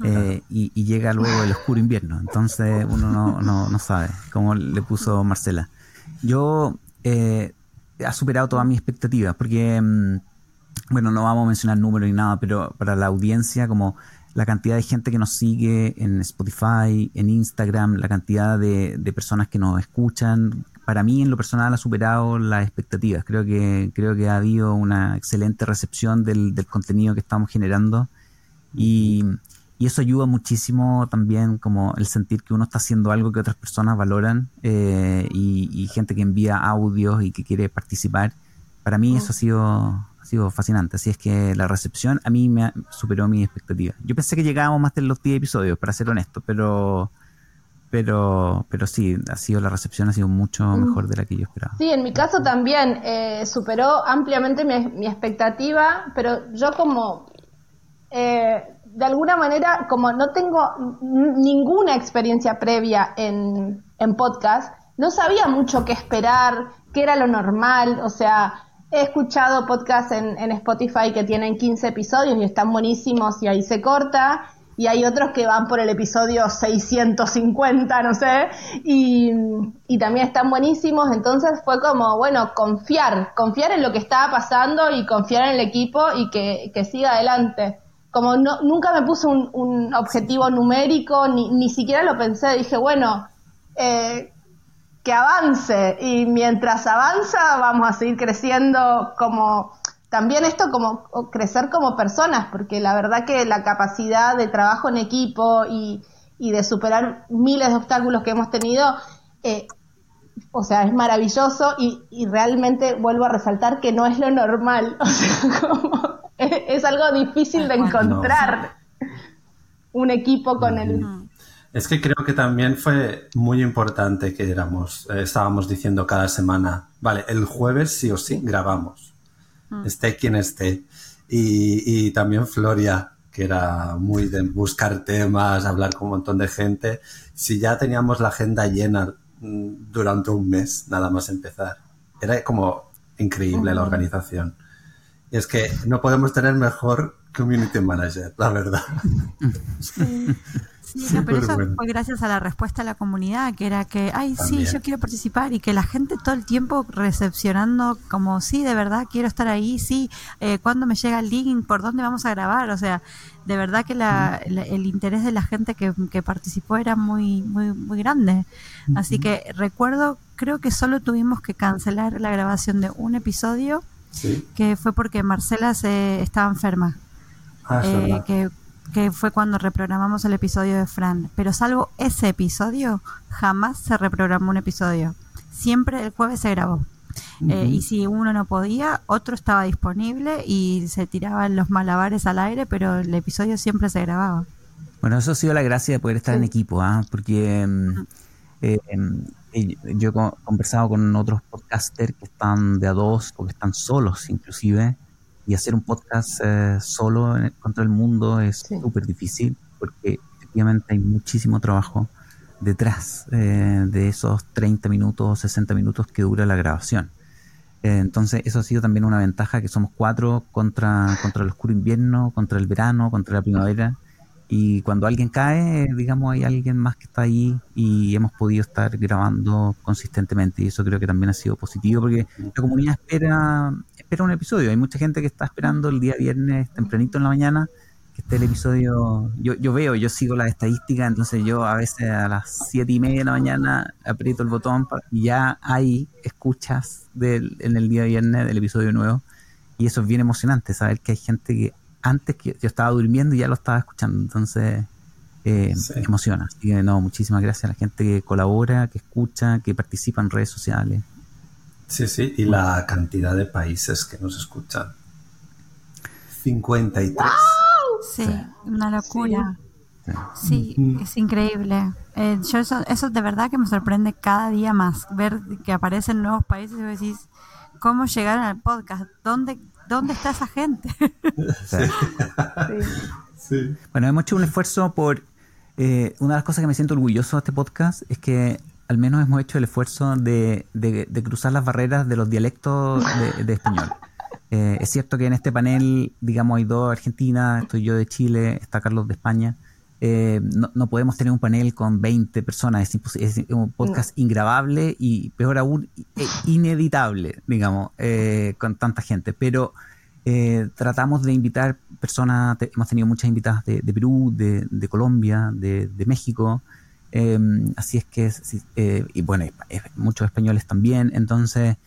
Eh, y, llega luego el oscuro invierno. Entonces uno no, no, no sabe, como le puso Marcela. Yo eh, ha superado todas mis expectativas, porque, mm, bueno, no vamos a mencionar números ni nada, pero para la audiencia, como la cantidad de gente que nos sigue en Spotify, en Instagram, la cantidad de, personas que nos escuchan, para mí en lo personal ha superado las expectativas. Creo que, creo que ha habido una excelente recepción del, del contenido que estamos generando y, y eso ayuda muchísimo también como el sentir que uno está haciendo algo que otras personas valoran eh, y, gente que envía audios y que quiere participar. Para mí eso ha sido, ha sido fascinante. Así es que la recepción a mí me superó mi expectativa. Yo pensé que llegábamos más de los 10 episodios, para ser honesto, pero pero pero sí, ha sido la recepción ha sido mucho mm. mejor de la que yo esperaba. Sí, en mi caso también eh, superó ampliamente mi, mi, expectativa, pero yo como... Eh, de alguna manera, como no tengo ninguna experiencia previa en, en podcast, no sabía mucho qué esperar, qué era lo normal, o sea, he escuchado podcasts en, en, Spotify que tienen 15 episodios y están buenísimos y ahí se corta, y hay otros que van por el episodio 650, no sé, y, y también están buenísimos, entonces fue como, bueno, confiar, confiar en lo que estaba pasando y confiar en el equipo y que, que siga adelante. Como no, nunca me puse un, objetivo numérico, ni, ni siquiera lo pensé, dije, bueno, eh, que avance. Y mientras avanza vamos a seguir creciendo como también esto como crecer como personas porque la verdad que la capacidad de trabajo en equipo y, de superar miles de obstáculos que hemos tenido eh, o sea es maravilloso y, y, realmente vuelvo a resaltar que no es lo normal. O sea como es, algo difícil de encontrar un equipo con el es que creo que también fue muy importante que éramos, eh, estábamos diciendo cada semana, vale, el jueves sí o sí grabamos, mm. esté quien esté. Y, también Floria, que era muy de buscar temas, hablar con un montón de gente. Si ya teníamos la agenda llena mm, durante un mes, nada más empezar. Era como increíble la organización. Es que no podemos tener mejor community manager, la verdad. Sí, pero eso fue gracias a la respuesta de la comunidad, que era que, ay, sí, yo quiero participar y que la gente todo el tiempo recepcionando como, sí, de verdad quiero estar ahí, sí, eh, cuándo me llega el link, por dónde vamos a grabar, o sea, de verdad que la, el interés de la gente que, participó era muy, muy, muy grande. Así que recuerdo, creo que solo tuvimos que cancelar la grabación de un episodio, que fue porque Marcela se estaba enferma. Ah, eh, que que fue cuando reprogramamos el episodio de Fran. Pero salvo ese episodio, jamás se reprogramó un episodio. Siempre el jueves se grabó. Eh, y si uno no podía, otro estaba disponible y se tiraban los malabares al aire, pero el episodio siempre se grababa. Bueno, eso ha sido la gracia de poder estar en equipo, ¿ah? porque mm, yo he conversado con otros podcasters que están de a dos o que están solos inclusive, y hacer un podcast eh, solo contra el mundo es súper difícil porque efectivamente hay muchísimo trabajo detrás eh, de esos 30 minutos o 60 minutos que dura la grabación. Eh, entonces eso ha sido también una ventaja que somos cuatro contra, contra el oscuro invierno, contra el verano, contra la primavera y cuando alguien cae, digamos, hay alguien más que está ahí y hemos podido estar grabando consistentemente. Y eso creo que también ha sido positivo porque la comunidad espera, espera un episodio. Hay mucha gente que está esperando el día viernes tempranito en la mañana que esté el episodio. Yo, yo veo, yo sigo las estadísticas, entonces yo a veces a las siete y media de la mañana aprieto el botón y ya hay escuchas del, en el día viernes del episodio nuevo. Y eso es bien emocionante, saber que hay gente que antes que yo estaba durmiendo y ya lo estaba escuchando. Entonces, eh, emociona. Así que, no, muchísimas gracias a la gente que colabora, que escucha, que participa en redes sociales. Sí, sí, y la cantidad de países que nos escuchan. 53. Sí, una locura. Sí, es increíble. Eh, yo eso, eso de verdad que me sorprende cada día más, ver que aparecen nuevos países y decís, ¿cómo llegaron al podcast? ¿Dónde, ¿Dónde está esa gente? Bueno, hemos hecho un esfuerzo por... Eh, una de las cosas que me siento orgulloso de este podcast es que al menos hemos hecho el esfuerzo de, cruzar las barreras de los dialectos de, español. Eh, es cierto que en este panel, digamos, hay dos argentinas, estoy yo de Chile, está Carlos de España. Eh, no, podemos tener un panel con 20 personas, es, es un podcast ingrabable y peor aún, ineditable, digamos, eh, con tanta gente. Pero eh, tratamos de invitar personas, hemos tenido muchas invitadas de, Perú, de, Colombia, de, México, así es que, y bueno, muchos españoles también, entonces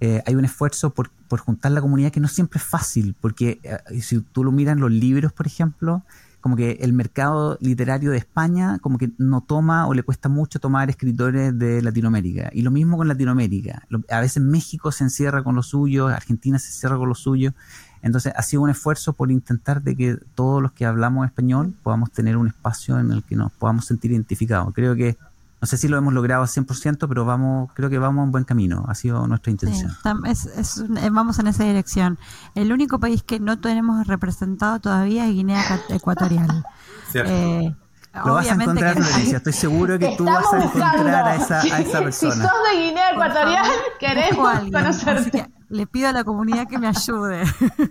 hay un esfuerzo por, por juntar la comunidad que no siempre es fácil, porque si tú lo miras en los libros, por ejemplo, como que el mercado literario de España como que no toma o le cuesta mucho tomar escritores de Latinoamérica. Y lo mismo con Latinoamérica. A veces México se encierra con lo suyo, Argentina se encierra con lo suyo. Entonces ha sido un esfuerzo por intentar de que todos los que hablamos español podamos tener un espacio en el que nos podamos sentir identificados. Creo que no sé si lo hemos logrado al 100%, pero vamos, creo que vamos en buen camino. Ha sido nuestra intención. Eh, vamos en esa dirección. El único país que no tenemos representado todavía es Guinea Ecuatorial. Eh, lo vas a encontrar, que... Estoy seguro que tú vas a encontrar a esa, a esa persona. Si sos de Guinea Ecuatorial, queremos conocerte le pido a la comunidad que me ayude.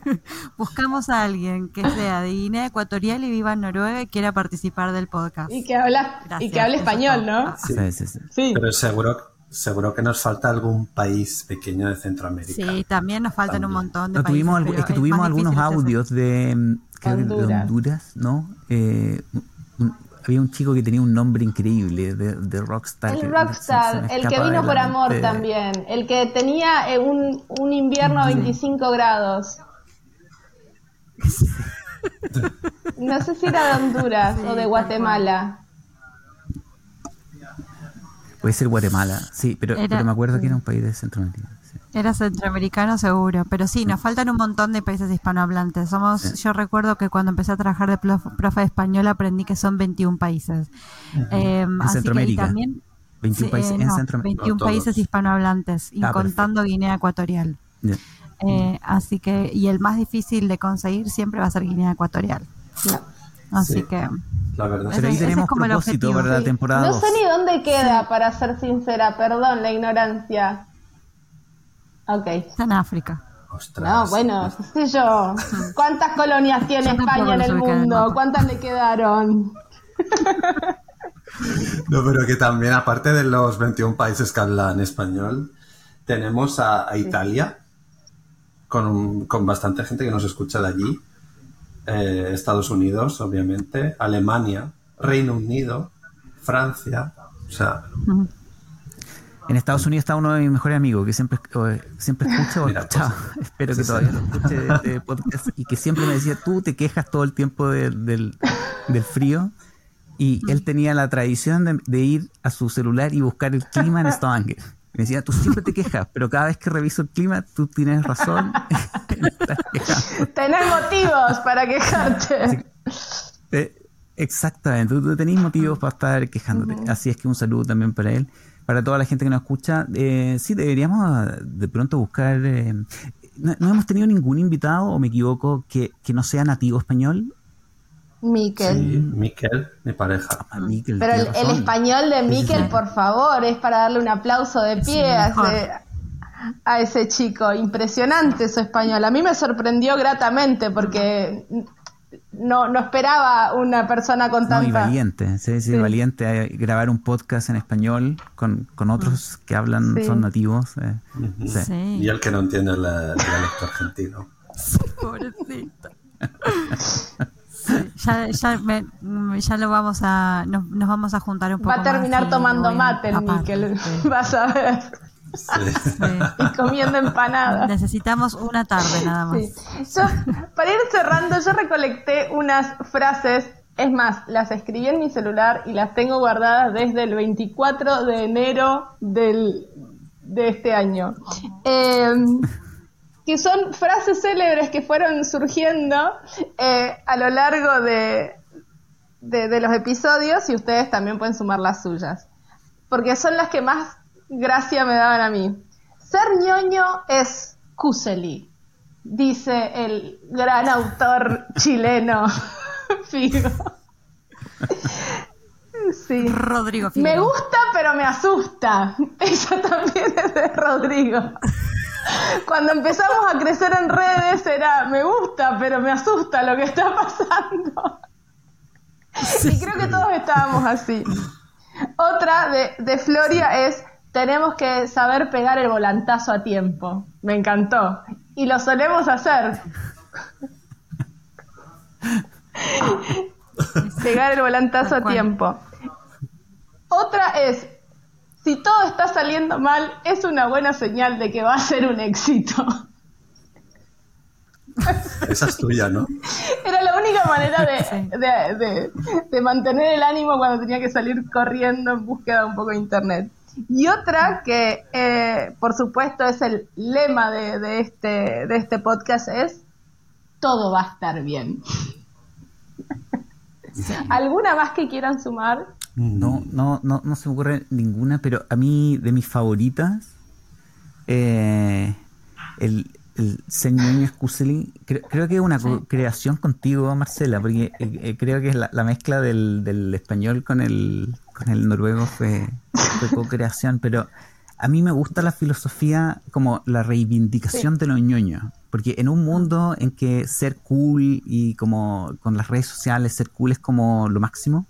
Buscamos a alguien que sea de Guinea Ecuatorial y viva en Noruega y quiera participar del podcast. Y que habla, y que hable español, ¿no? Sí. Sí, sí, Pero seguro, seguro que nos falta algún país pequeño de Centroamérica. Sí, también nos faltan un montón de no, países. Tuvimos, es que tuvimos algunos audios de, mm, de Honduras, ¿no? Eh, había un chico que tenía un nombre increíble de, de Rockstar. El Rockstar, el que vino por amor también, el que tenía eh, un, un invierno a 25 grados. No sé si era de Honduras o de Guatemala. Puede ser Guatemala, sí, pero, pero me acuerdo que era un país de Centroamérica. Era centroamericano seguro, pero sí, nos faltan un montón de países hispanohablantes. Somos, yo recuerdo que cuando empecé a trabajar de profe de español aprendí que son 21 países. Eh, en Centroamérica. también, 21 países en Centroamérica. 21 países hispanohablantes, ah, contando Guinea Ecuatorial. Eh, así que, y el más difícil de conseguir siempre va a ser Guinea Ecuatorial. Así que. La verdad. Pero ahí tenemos propósito para la temporada. No sé ni dónde queda, para ser sincera, perdón la ignorancia. Ok. Está en África. No, bueno, qué sé yo. ¿Cuántas colonias tiene España en el mundo? ¿Cuántas le quedaron? No, pero que también, aparte de los 21 países que hablan español, tenemos a, Italia, con, con, bastante gente que nos escucha de allí, eh, Estados Unidos, obviamente, Alemania, Reino Unido, Francia, o sea, en Estados Unidos está uno de mis mejores amigos que siempre, siempre escucha espero que todavía lo escuche de este podcast y que siempre me decía, tú te quejas todo el tiempo del, frío y él tenía la tradición de, ir a su celular y buscar el clima en Stavanger. Me decía, tú siempre te quejas, pero cada vez que reviso el clima, tú tienes razón. Tenés motivos para quejarte. Eh, exactamente, tú, tenés motivos para estar quejándote. Así es que un saludo también para él para toda la gente que nos escucha, eh, sí, deberíamos de pronto buscar... Eh, no, hemos tenido ningún invitado, o me equivoco, que, que no sea nativo español. Miquel. Sí, Miquel, mi pareja. Ah, Pero el, español de Miquel, por favor, es para darle un aplauso de pie a, ese, a ese chico. Impresionante su español. A mí me sorprendió gratamente porque no, no esperaba una persona con tanta... Muy valiente, sí, sí, valiente a grabar un podcast en español con, con otros que hablan, son nativos. Eh, y el que no entiende el dialecto argentino. Pobrecito. ya, ya, ya, lo vamos a nos, vamos a juntar un poco va a terminar tomando mate el Miquel vas a ver y comiendo empanadas. Necesitamos una tarde nada más. para ir cerrando, yo recolecté unas frases, es más, las escribí en mi celular y las tengo guardadas desde el 24 de enero del, de este año. Em, que son frases célebres que fueron surgiendo eh, a lo largo de, de los episodios y ustedes también pueden sumar las suyas. Porque son las que más gracia me daban a mí. Ser ñoño es Cuseli, dice el gran autor chileno Figo. Sí. Rodrigo Me gusta, pero me asusta. Esa también es de Rodrigo. Cuando empezamos a crecer en redes era me gusta, pero me asusta lo que está pasando. Y creo que todos estábamos así. Otra de, de Floria es tenemos que saber pegar el volantazo a tiempo. Me encantó. Y lo solemos hacer. pegar el volantazo a tiempo. Otra es, si todo está saliendo mal, es una buena señal de que va a ser un éxito. Esa es tuya, ¿no? Era la única manera de, de mantener el ánimo cuando tenía que salir corriendo en búsqueda de un poco de internet. Y otra que, eh, por supuesto, es el lema de, este, de este podcast es, todo va a estar bien. ¿Alguna más que quieran sumar? No, no, no, no se me ocurre ninguna, pero a mí, de mis favoritas, eh, el, el señor Skuseli, creo, que es una creación contigo, Marcela, porque eh, eh, creo que es la, mezcla del, del, español con el, con el noruego fue, fue co-creación, pero a mí me gusta la filosofía como la reivindicación de los ñoños, porque en un mundo en que ser cool y como con las redes sociales, ser cool es como lo máximo,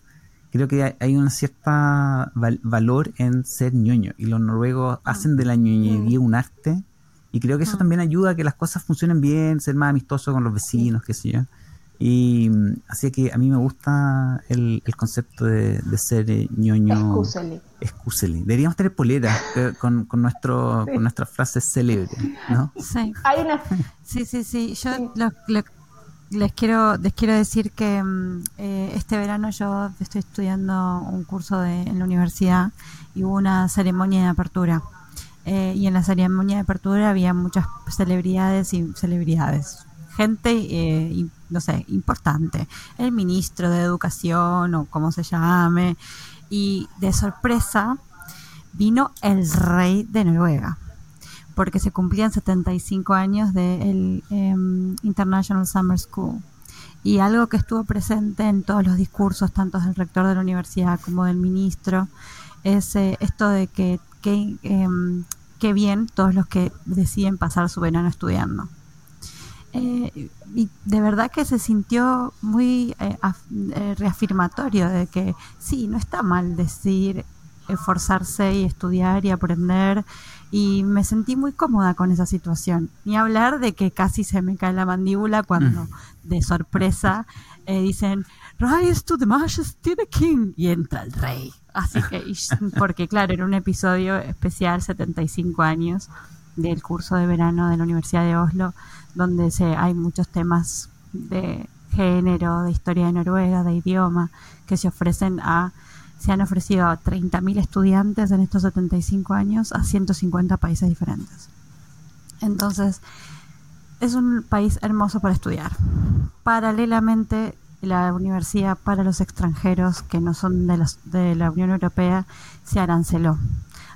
creo que hay una cierta valor en ser ñoño, y los noruegos hacen de la ñoñería un arte y creo que eso mm. también ayuda a que las cosas funcionen bien, ser más amistoso con los vecinos, qué sé yo. Y así que a mí me gusta el, concepto de, ser eh, ñoño. Excuseli. Excuseli. Deberíamos tener polera eh, con, con, nuestro, con nuestras frases célebres, ¿no? Sí. Sí, sí, sí. Yo les quiero les quiero decir que mm, eh, este verano yo estoy estudiando un curso de, en la universidad y hubo una ceremonia de apertura eh, y en la ceremonia de apertura había muchas celebridades y celebridades, gente, eh, no sé, importante, el ministro de Educación o como se llame, y de sorpresa vino el rey de Noruega, porque se cumplían 75 años del de em, International Summer School. Y algo que estuvo presente en todos los discursos, tanto del rector de la universidad como del ministro, es eh, esto de que qué, em, bien todos los que deciden pasar su verano estudiando. Eh, y de verdad que se sintió muy eh, eh, reafirmatorio de que sí, no está mal decir esforzarse y estudiar y aprender y me sentí muy cómoda con esa situación. Ni hablar de que casi se me cae la mandíbula cuando de sorpresa dicen Rise to the Majesty the King y entra el rey. Así que, porque claro, era un episodio especial, 75 años del curso de verano de la Universidad de Oslo, donde se, hay muchos temas de género, de historia de Noruega, de idioma, que se ofrecen a, se han ofrecido a 30.000 estudiantes en estos 75 años a 150 países diferentes. Entonces, es un país hermoso para estudiar. Paralelamente, la universidad para los extranjeros que no son de, de la Unión Europea se aranceló.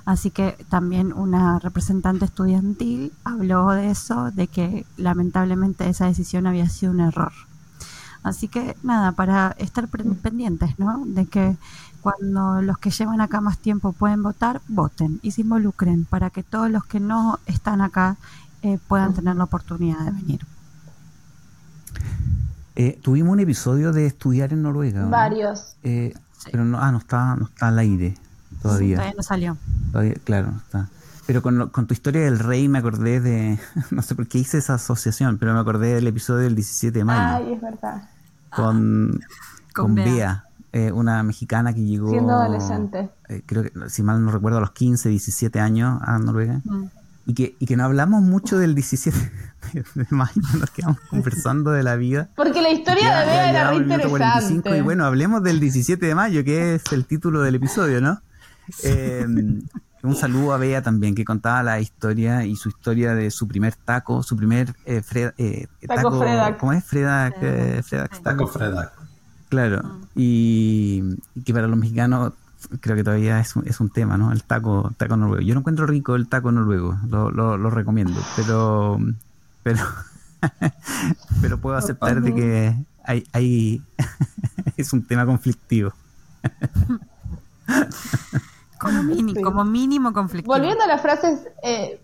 Así que también una representante estudiantil habló de eso, de que lamentablemente esa decisión había sido un error. Así que nada, para estar pendientes, ¿no? De que cuando los que llevan acá más tiempo pueden votar, voten y se involucren para que todos los que no están acá eh, puedan tener la oportunidad de venir. Eh, tuvimos un episodio de estudiar en Noruega. Varios. Eh, pero no, ah, no está, no está al aire todavía. todavía no salió. claro, está. Pero con, con, tu historia del rey me acordé de, no sé por qué hice esa asociación, pero me acordé del episodio del 17 de mayo. Ay, es verdad. Con, con, Bea, eh, una mexicana que llegó... Siendo adolescente. creo que, si mal no recuerdo, a los 15, 17 años a Noruega. Mm y que, y que no hablamos mucho del 17 de mayo, nos quedamos conversando de la vida. Porque la historia de Bea era re interesante. y bueno, hablemos del 17 de mayo, que es el título del episodio, ¿no? Em, un saludo a Bea también, que contaba la historia y su historia de su primer taco, su primer eh, eh taco, ¿Cómo es? Freda, eh, taco Freda. Claro, y, y que para los mexicanos creo que todavía es un, es un tema, ¿no? El taco, taco noruego. Yo no encuentro rico el taco noruego, lo, lo, recomiendo, pero pero pero puedo aceptar de que hay, hay es un tema conflictivo. Como, mínimo, como mínimo conflictivo. Volviendo a las frases eh,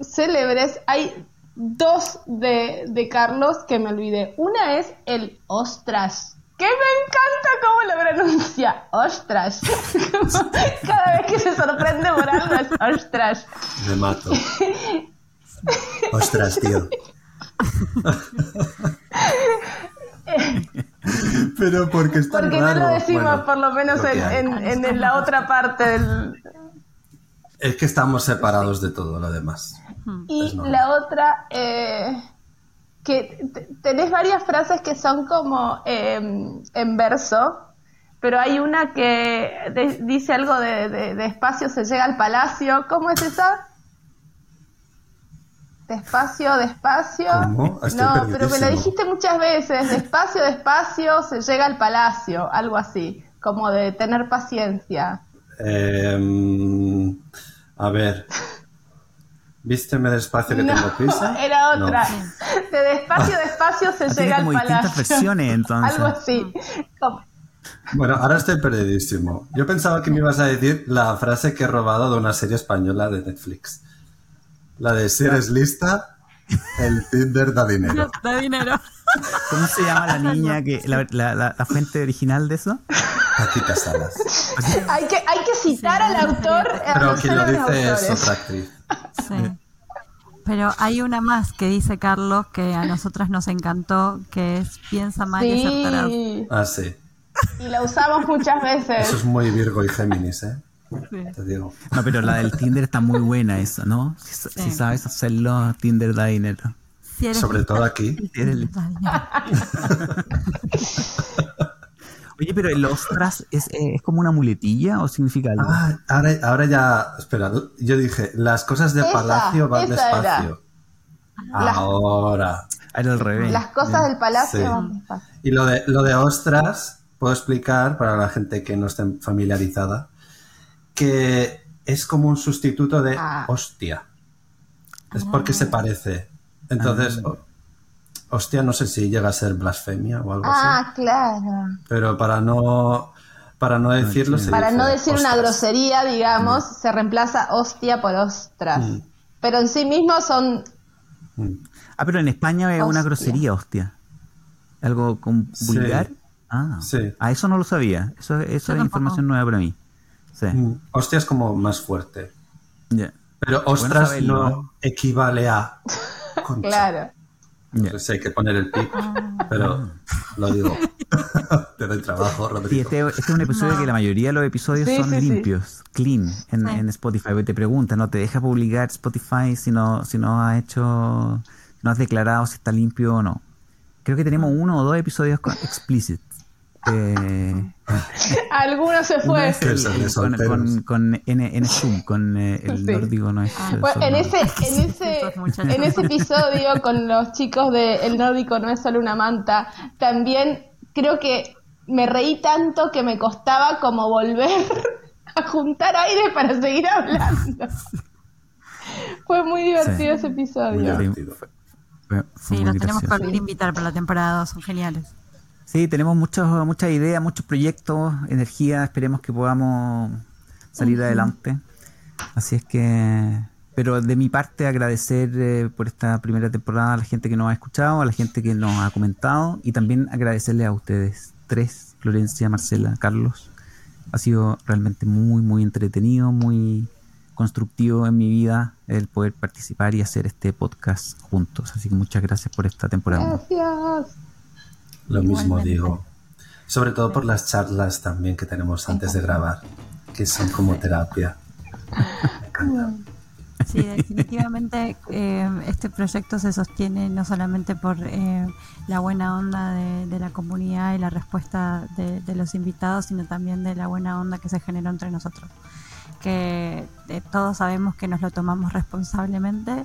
célebres, hay dos de, de Carlos que me olvidé. Una es el ostras que me encanta cómo lo pronuncia. Ostras. Cada vez que se sorprende por algo es ostras. Me mato. Ostras, tío. Pero porque está Porque no lo decimos por lo menos en, en, la otra parte del... Es que estamos separados de todo lo demás. Y la otra... Eh que tenés varias frases que son como em, en verso, pero hay una que dice algo de, despacio se llega al palacio. ¿Cómo es esa? Despacio, despacio. ¿Cómo? no, pero me lo dijiste muchas veces. Despacio, despacio se llega al palacio. Algo así. como de tener paciencia. Em, a ver. ¿Vísteme despacio que No, tengo prisa? era No. otra. De despacio, despacio se Ah, llega al como distintas palacio. versiones, entonces. Algo así. Como- Bueno, ahora estoy perdidísimo. Yo pensaba que me ibas a decir la frase que he robado de una serie española de Netflix. La de si eres lista, el Tinder da dinero. Da dinero. ¿Cómo se llama la niña que la, la- la- la fuente original de eso? Paquita Salas. hay, que, hay que citar Sí, al autor. a Pero quien lo dice es autores. otra actriz. Sí. Pero hay una más que dice Carlos que a nosotras nos encantó, que es piensa mal y acertarás. Sí, Ah, sí. y la usamos muchas veces. Eso es muy Virgo y Géminis, ¿eh? Te digo. No, pero la del Tinder está muy buena esa, ¿no? Si, sabes hacerlo, Tinder da dinero. Si Sobre todo aquí. Oye, pero el ostras es, eh, es como una muletilla o significa algo? Ah, ahora, ahora ya. Espera, yo dije, las cosas de Esa, palacio van esa era. despacio. Ahora. Ah, Era al revés. Las cosas del palacio Sí. van despacio. Y lo de, lo de ostras, puedo explicar para la gente que no esté familiarizada, que es como un sustituto de Ah. hostia. Es porque se parece. Entonces, Ah. hostia, no sé si llega a ser blasfemia o algo así. Ah, claro. Pero para no, para no decirlo, se Para dice no decir una grosería, digamos, se reemplaza hostia por ostras. Mm. Pero en sí mismo son Ah, pero en España es una Hostia. grosería, hostia. ¿Algo con Sí. vulgar? Ah, Sí. ah, eso no lo sabía. Eso, eso es tampoco. información nueva para mí. Sí. Mm, Hostia es como más fuerte. Pero ostras no ¿no? equivale a concha. claro. Hay que poner el pip, pero lo digo. Te doy trabajo, Sí, Rodrigo. este, este es un episodio que la mayoría de los episodios Sí, son sí, sí. limpios, clean en, Sí. en Spotify. Porque Te preguntan, no te deja publicar Spotify si no, si no has hecho, no has declarado si está limpio o no. Creo que tenemos uno o dos episodios con explicit. Eh, Alguno se fue. el- con, con, con N, N Zoom, con eh, el Sí. nórdico no es. Bueno, en solo- ese, en ese, Estos muchachos. en ese episodio con los chicos de El Nórdico no es solo una manta, también creo que me reí tanto que me costaba como volver a juntar aire para seguir hablando. Fue muy divertido ese Muy episodio. divertido. Fue- fue Sí, los tenemos que invitar para la temporada 2, son geniales. Sí, tenemos muchos, muchas ideas, muchos proyectos, energía, esperemos que podamos salir adelante. Así es que, pero de mi parte agradecer eh, por esta primera temporada a la gente que nos ha escuchado, a la gente que nos ha comentado y también agradecerle a ustedes tres, Florencia, Marcela, Carlos. Ha sido realmente muy, muy entretenido, muy constructivo en mi vida el poder participar y hacer este podcast juntos. Así que muchas gracias por esta temporada. Gracias. Lo mismo digo. Sobre todo por las charlas también que tenemos antes de grabar, que son como terapia. Me encanta. Sí, definitivamente eh, este proyecto se sostiene no solamente por eh, la buena onda de, de la comunidad y la respuesta de, de los invitados, sino también de la buena onda que se generó entre nosotros. Que eh, todos sabemos que nos lo tomamos responsablemente,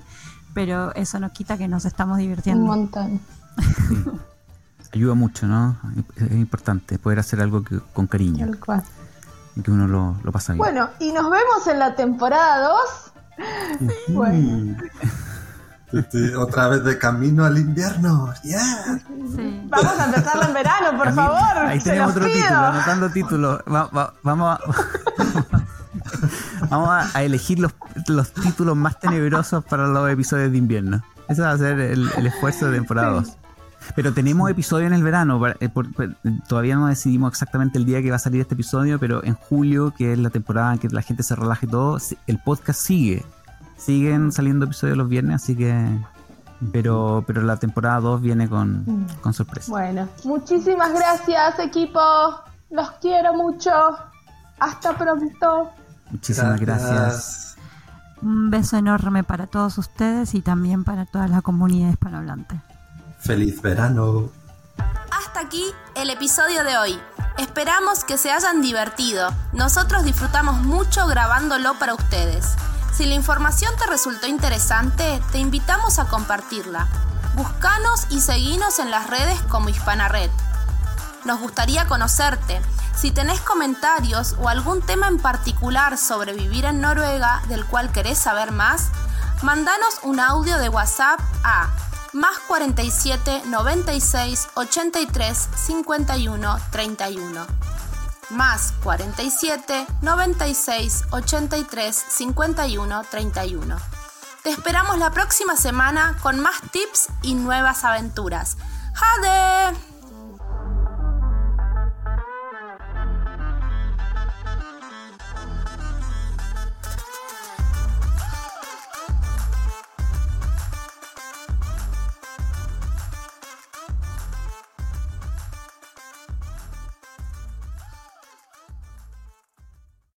pero eso no quita que nos estamos Un divirtiendo. montón. ayuda mucho, ¿no? Es importante poder hacer algo que- con cariño Tal cual. y que uno lo, lo pasa bien. Bueno, y nos vemos en la temporada 2. Bueno, Estoy Otra vez de camino al invierno. ¡Yeah! Sí. vamos a empezarla en verano, por favor. Ahí se tenemos los otro pido. título, anotando títulos. Va- va- vamos a, vamos a, a elegir los, los títulos más tenebrosos para los episodios de invierno. Ese va a ser el, el esfuerzo de temporada 2. Pero tenemos episodio en el verano. eh, por- por- todavía no decidimos exactamente el día que va a salir este episodio, pero en julio, que es la temporada en que la gente se relaje y todo, el podcast sigue. Siguen saliendo episodios los viernes, así que... Pero, pero la temporada 2 viene con, con sorpresa. Bueno, muchísimas gracias, equipo. Los quiero mucho. Hasta pronto. Muchísimas gracias. Un beso enorme para todos ustedes y también para toda la comunidad hispanohablante. Feliz verano. Hasta aquí el episodio de hoy. Esperamos que se hayan divertido. Nosotros disfrutamos mucho grabándolo para ustedes. Si la información te resultó interesante, te invitamos a compartirla. Buscanos y seguinos en las redes como Hispana Red. Nos gustaría conocerte. Si tenés comentarios o algún tema en particular sobre vivir en Noruega del cual querés saber más, mandanos un audio de WhatsApp a más 47 96 83 51 31. Más 47 96 83 51 31. Te esperamos la próxima semana con más tips y nuevas aventuras. ¡Jade!